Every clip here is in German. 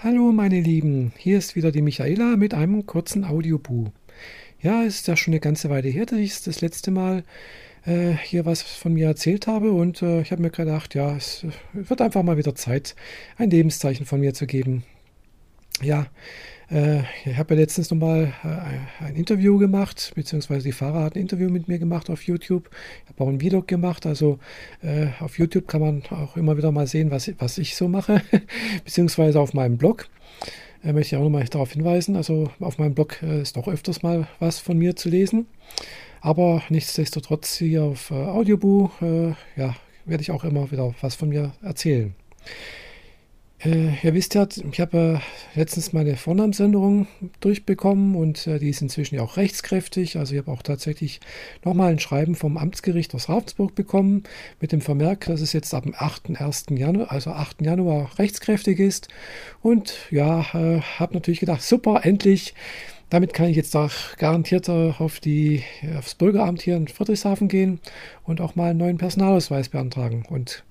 Hallo meine Lieben, hier ist wieder die Michaela mit einem kurzen Audiobu. Ja, es ist ja schon eine ganze Weile her, dass ich das letzte Mal äh, hier was von mir erzählt habe und äh, ich habe mir gedacht, ja, es wird einfach mal wieder Zeit, ein Lebenszeichen von mir zu geben. Ja, äh, ich habe ja letztens nochmal äh, ein Interview gemacht, beziehungsweise die Fahrer hat ein Interview mit mir gemacht auf YouTube. Ich habe auch einen Vlog gemacht, also äh, auf YouTube kann man auch immer wieder mal sehen, was, was ich so mache, beziehungsweise auf meinem Blog. Äh, möchte ich auch nochmal darauf hinweisen, also auf meinem Blog äh, ist doch öfters mal was von mir zu lesen. Aber nichtsdestotrotz hier auf äh, Audioboo, ja, werde ich auch immer wieder was von mir erzählen. Äh, ihr wisst ja, ich habe äh, letztens meine Vornamensänderung durchbekommen und äh, die ist inzwischen ja auch rechtskräftig. Also ich habe auch tatsächlich nochmal ein Schreiben vom Amtsgericht aus Ravensburg bekommen mit dem Vermerk, dass es jetzt ab dem 8. Januar, also 8. Januar rechtskräftig ist. Und ja, äh, habe natürlich gedacht, super, endlich. Damit kann ich jetzt auch garantiert auf die, aufs Bürgeramt hier in Friedrichshafen gehen und auch mal einen neuen Personalausweis beantragen. Und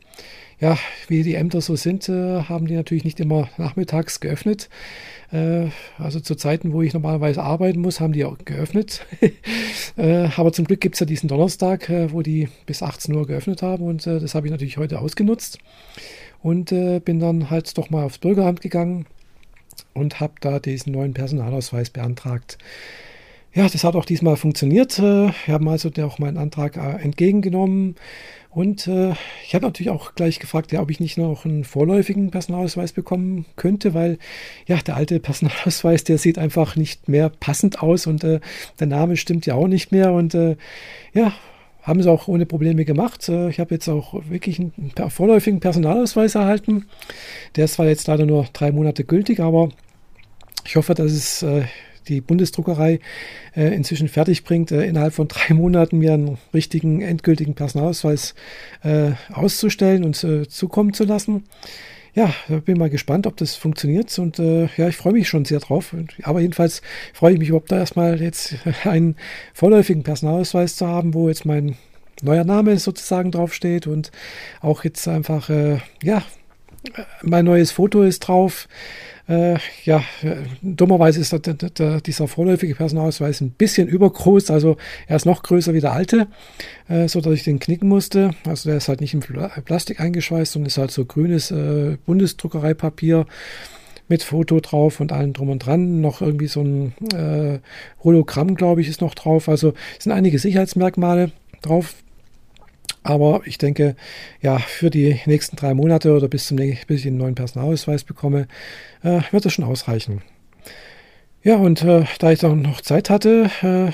ja, wie die Ämter so sind, äh, haben die natürlich nicht immer nachmittags geöffnet. Äh, also zu Zeiten, wo ich normalerweise arbeiten muss, haben die auch geöffnet. äh, aber zum Glück gibt es ja diesen Donnerstag, äh, wo die bis 18 Uhr geöffnet haben und äh, das habe ich natürlich heute ausgenutzt und äh, bin dann halt doch mal aufs Bürgeramt gegangen und habe da diesen neuen Personalausweis beantragt. Ja, das hat auch diesmal funktioniert. Wir haben also auch meinen Antrag entgegengenommen. Und äh, ich habe natürlich auch gleich gefragt, ob ich nicht noch einen vorläufigen Personalausweis bekommen könnte, weil ja, der alte Personalausweis, der sieht einfach nicht mehr passend aus und äh, der Name stimmt ja auch nicht mehr. Und äh, ja, haben sie auch ohne Probleme gemacht. Äh, ich habe jetzt auch wirklich einen vorläufigen Personalausweis erhalten. Der ist zwar jetzt leider nur drei Monate gültig, aber ich hoffe, dass es äh, die Bundesdruckerei äh, inzwischen fertig bringt, innerhalb von drei Monaten mir einen richtigen, endgültigen Personalausweis auszustellen und zukommen zu lassen. Ja, bin mal gespannt, ob das funktioniert und äh, ja, ich freue mich schon sehr drauf. Aber jedenfalls freue ich mich überhaupt da erstmal jetzt einen vorläufigen Personalausweis zu haben, wo jetzt mein neuer Name sozusagen draufsteht und auch jetzt einfach, äh, ja, mein neues Foto ist drauf. Äh, ja, dummerweise ist der, der, dieser vorläufige Personalausweis ein bisschen übergroß, also er ist noch größer wie der alte, äh, so dass ich den knicken musste. Also der ist halt nicht in Plastik eingeschweißt, sondern ist halt so grünes äh, Bundesdruckereipapier mit Foto drauf und allem drum und dran. Noch irgendwie so ein äh, Hologramm, glaube ich, ist noch drauf. Also sind einige Sicherheitsmerkmale drauf. Aber ich denke, ja, für die nächsten drei Monate oder bis, zum, bis ich einen neuen Personalausweis bekomme, äh, wird das schon ausreichen. Ja, und äh, da ich dann noch Zeit hatte, äh,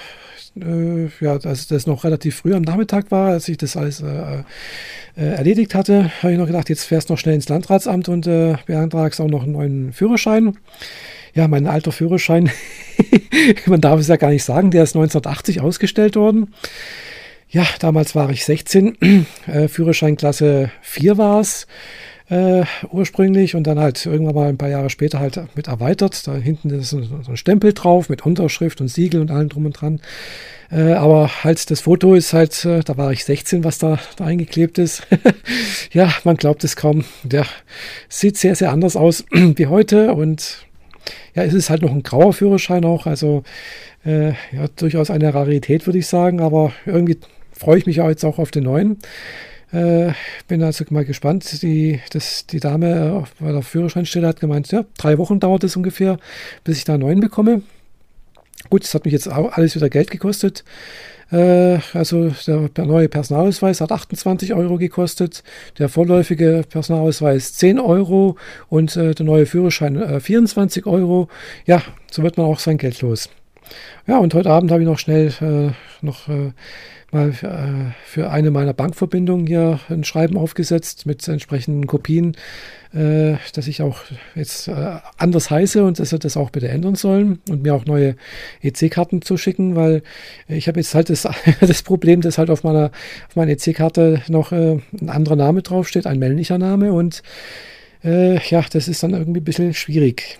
äh ja, als das noch relativ früh am Nachmittag war, als ich das alles äh, äh, erledigt hatte, habe ich noch gedacht, jetzt fährst du noch schnell ins Landratsamt und beantragst auch noch einen neuen Führerschein. Ja, mein alter Führerschein, man darf es ja gar nicht sagen, der ist 1980 ausgestellt worden. Ja, damals war ich 16, äh, Führerscheinklasse 4 war es äh, ursprünglich und dann halt irgendwann mal ein paar Jahre später halt mit erweitert. Da hinten ist so, ein Stempel drauf mit Unterschrift und Siegel und allem drum und dran. Äh, aber halt das Foto ist halt, äh, da war ich 16, was da, da eingeklebt ist. ja, man glaubt es kaum. Der sieht sehr, sehr anders aus wie heute und ja, es ist halt noch ein grauer Führerschein auch, also äh, ja, durchaus eine Rarität, würde ich sagen, aber irgendwie freue ich mich ja jetzt auch auf den neuen. Äh, bin also mal gespannt. Die, das, die Dame bei der Führerscheinstelle hat gemeint, ja, drei Wochen dauert es ungefähr, bis ich da einen neuen bekomme. Gut, das hat mich jetzt auch alles wieder Geld gekostet. Äh, also der neue Personalausweis hat 28 Euro gekostet, der vorläufige Personalausweis 10 Euro und äh, der neue Führerschein äh, 24 Euro. Ja, so wird man auch sein Geld los. Ja, und heute Abend habe ich noch schnell äh, noch äh, mal äh, für eine meiner Bankverbindungen hier ein Schreiben aufgesetzt mit entsprechenden Kopien, äh, dass ich auch jetzt äh, anders heiße und dass sie das auch bitte ändern sollen und mir auch neue EC-Karten zu schicken, weil ich habe jetzt halt das, das Problem, dass halt auf meiner, auf meiner EC-Karte noch äh, ein anderer Name draufsteht, ein männlicher Name und ja, das ist dann irgendwie ein bisschen schwierig.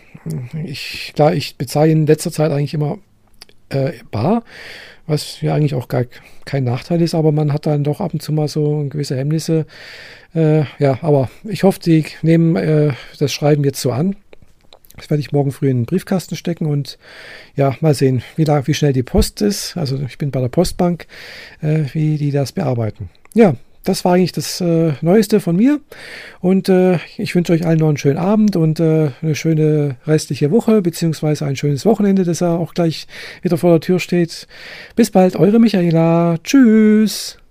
Ich, klar, ich bezahle in letzter Zeit eigentlich immer äh, bar, was ja eigentlich auch gar kein Nachteil ist, aber man hat dann doch ab und zu mal so gewisse Hemmnisse. Äh, ja, aber ich hoffe, die nehmen äh, das Schreiben jetzt so an. Das werde ich morgen früh in den Briefkasten stecken und ja, mal sehen, wie, wie schnell die Post ist. Also ich bin bei der Postbank, äh, wie die das bearbeiten. Ja, das war eigentlich das äh, Neueste von mir. Und äh, ich wünsche euch allen noch einen schönen Abend und äh, eine schöne restliche Woche, beziehungsweise ein schönes Wochenende, das ja auch gleich wieder vor der Tür steht. Bis bald, eure Michaela. Tschüss.